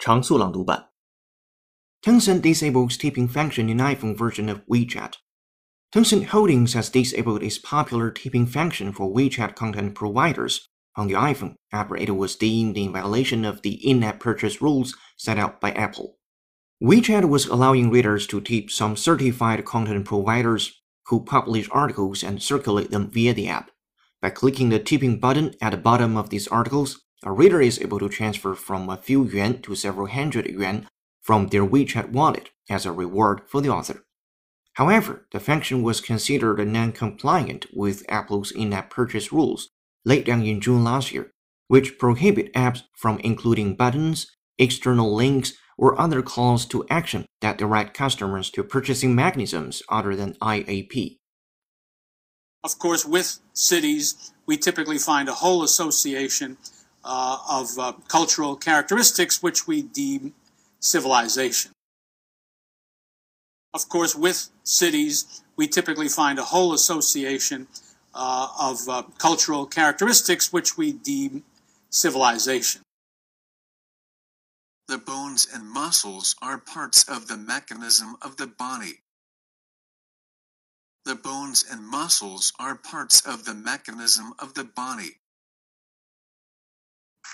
常速朗读版。Tencent disables tipping function in iPhone version of WeChat. Tencent Holdings has disabled its popular tipping function for WeChat content providers on the iPhone after it was deemed in violation of the in-app purchase rules set out by Apple. WeChat was allowing readers to tip some certified content providers who publish articles and circulate them via the app. By clicking the tipping button at the bottom of these articles, a reader is able to transfer from a few yuan to several hundred yuan from their WeChat wallet as a reward for the author. However, the function was considered non-compliant with Apple's in-app purchase rules laid down in June last year, which prohibit apps from including buttons, external links, or other calls to action that direct customers to purchasing mechanisms other than IAP. Of course, with cities, we typically find a whole association uh, of uh, cultural characteristics which we deem civilization. Of course, with cities, we typically find a whole association uh, of uh, cultural characteristics which we deem civilization. The bones and muscles are parts of the mechanism of the body. The bones and muscles are parts of the mechanism of the body.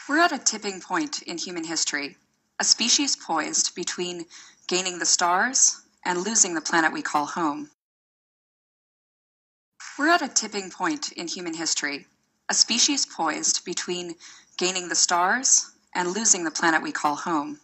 We're at a tipping point in human history, a species poised between gaining the stars and losing the planet we call home. We're at a tipping point in human history, a species poised between gaining the stars and losing the planet we call home.